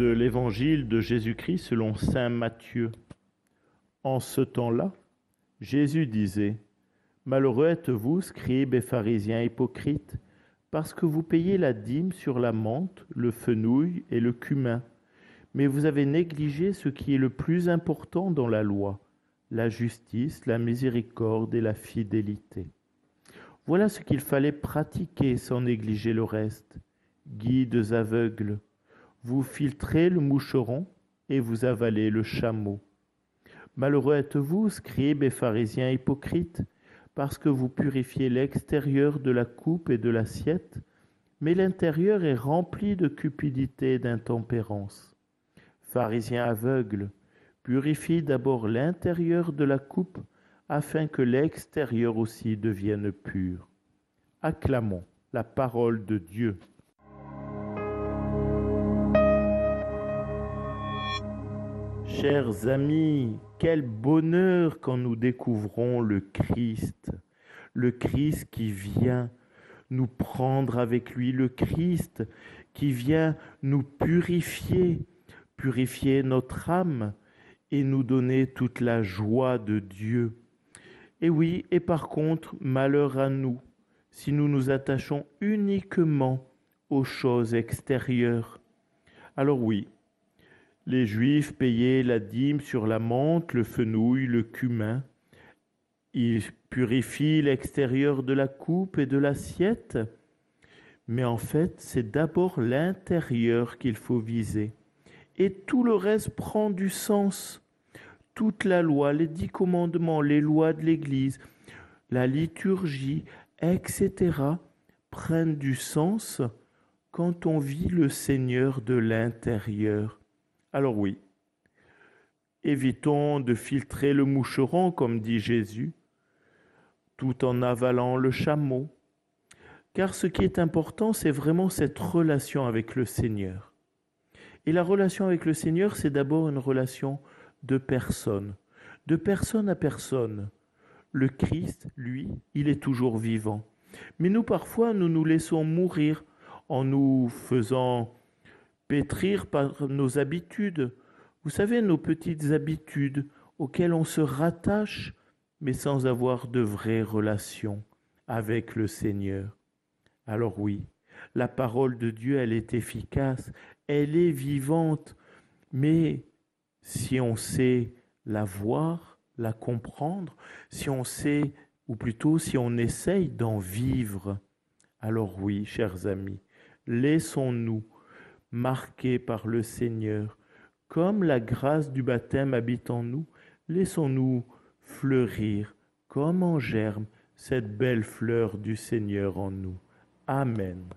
de l'Évangile de Jésus-Christ selon Saint Matthieu. En ce temps-là, Jésus disait, Malheureux êtes-vous, scribes et pharisiens hypocrites, parce que vous payez la dîme sur la menthe, le fenouil et le cumin, mais vous avez négligé ce qui est le plus important dans la loi, la justice, la miséricorde et la fidélité. Voilà ce qu'il fallait pratiquer sans négliger le reste. Guides aveugles, vous filtrez le moucheron et vous avalez le chameau. Malheureux êtes-vous, scribes et pharisiens hypocrites, parce que vous purifiez l'extérieur de la coupe et de l'assiette, mais l'intérieur est rempli de cupidité et d'intempérance. Pharisiens aveugles, purifie d'abord l'intérieur de la coupe, afin que l'extérieur aussi devienne pur. Acclamons la parole de Dieu. Chers amis, quel bonheur quand nous découvrons le Christ, le Christ qui vient nous prendre avec lui, le Christ qui vient nous purifier, purifier notre âme et nous donner toute la joie de Dieu. Et oui, et par contre, malheur à nous si nous nous attachons uniquement aux choses extérieures. Alors oui, les Juifs payaient la dîme sur la menthe, le fenouil, le cumin. Ils purifient l'extérieur de la coupe et de l'assiette. Mais en fait, c'est d'abord l'intérieur qu'il faut viser. Et tout le reste prend du sens. Toute la loi, les dix commandements, les lois de l'Église, la liturgie, etc., prennent du sens quand on vit le Seigneur de l'intérieur. Alors oui, évitons de filtrer le moucheron, comme dit Jésus, tout en avalant le chameau, car ce qui est important, c'est vraiment cette relation avec le Seigneur. Et la relation avec le Seigneur, c'est d'abord une relation de personne, de personne à personne. Le Christ, lui, il est toujours vivant. Mais nous, parfois, nous nous laissons mourir en nous faisant pétrir par nos habitudes. Vous savez, nos petites habitudes auxquelles on se rattache, mais sans avoir de vraies relations avec le Seigneur. Alors oui, la parole de Dieu, elle est efficace, elle est vivante, mais si on sait la voir, la comprendre, si on sait, ou plutôt si on essaye d'en vivre, alors oui, chers amis, laissons-nous marqués par le Seigneur. Comme la grâce du baptême habite en nous, laissons-nous fleurir comme en germe cette belle fleur du Seigneur en nous. Amen.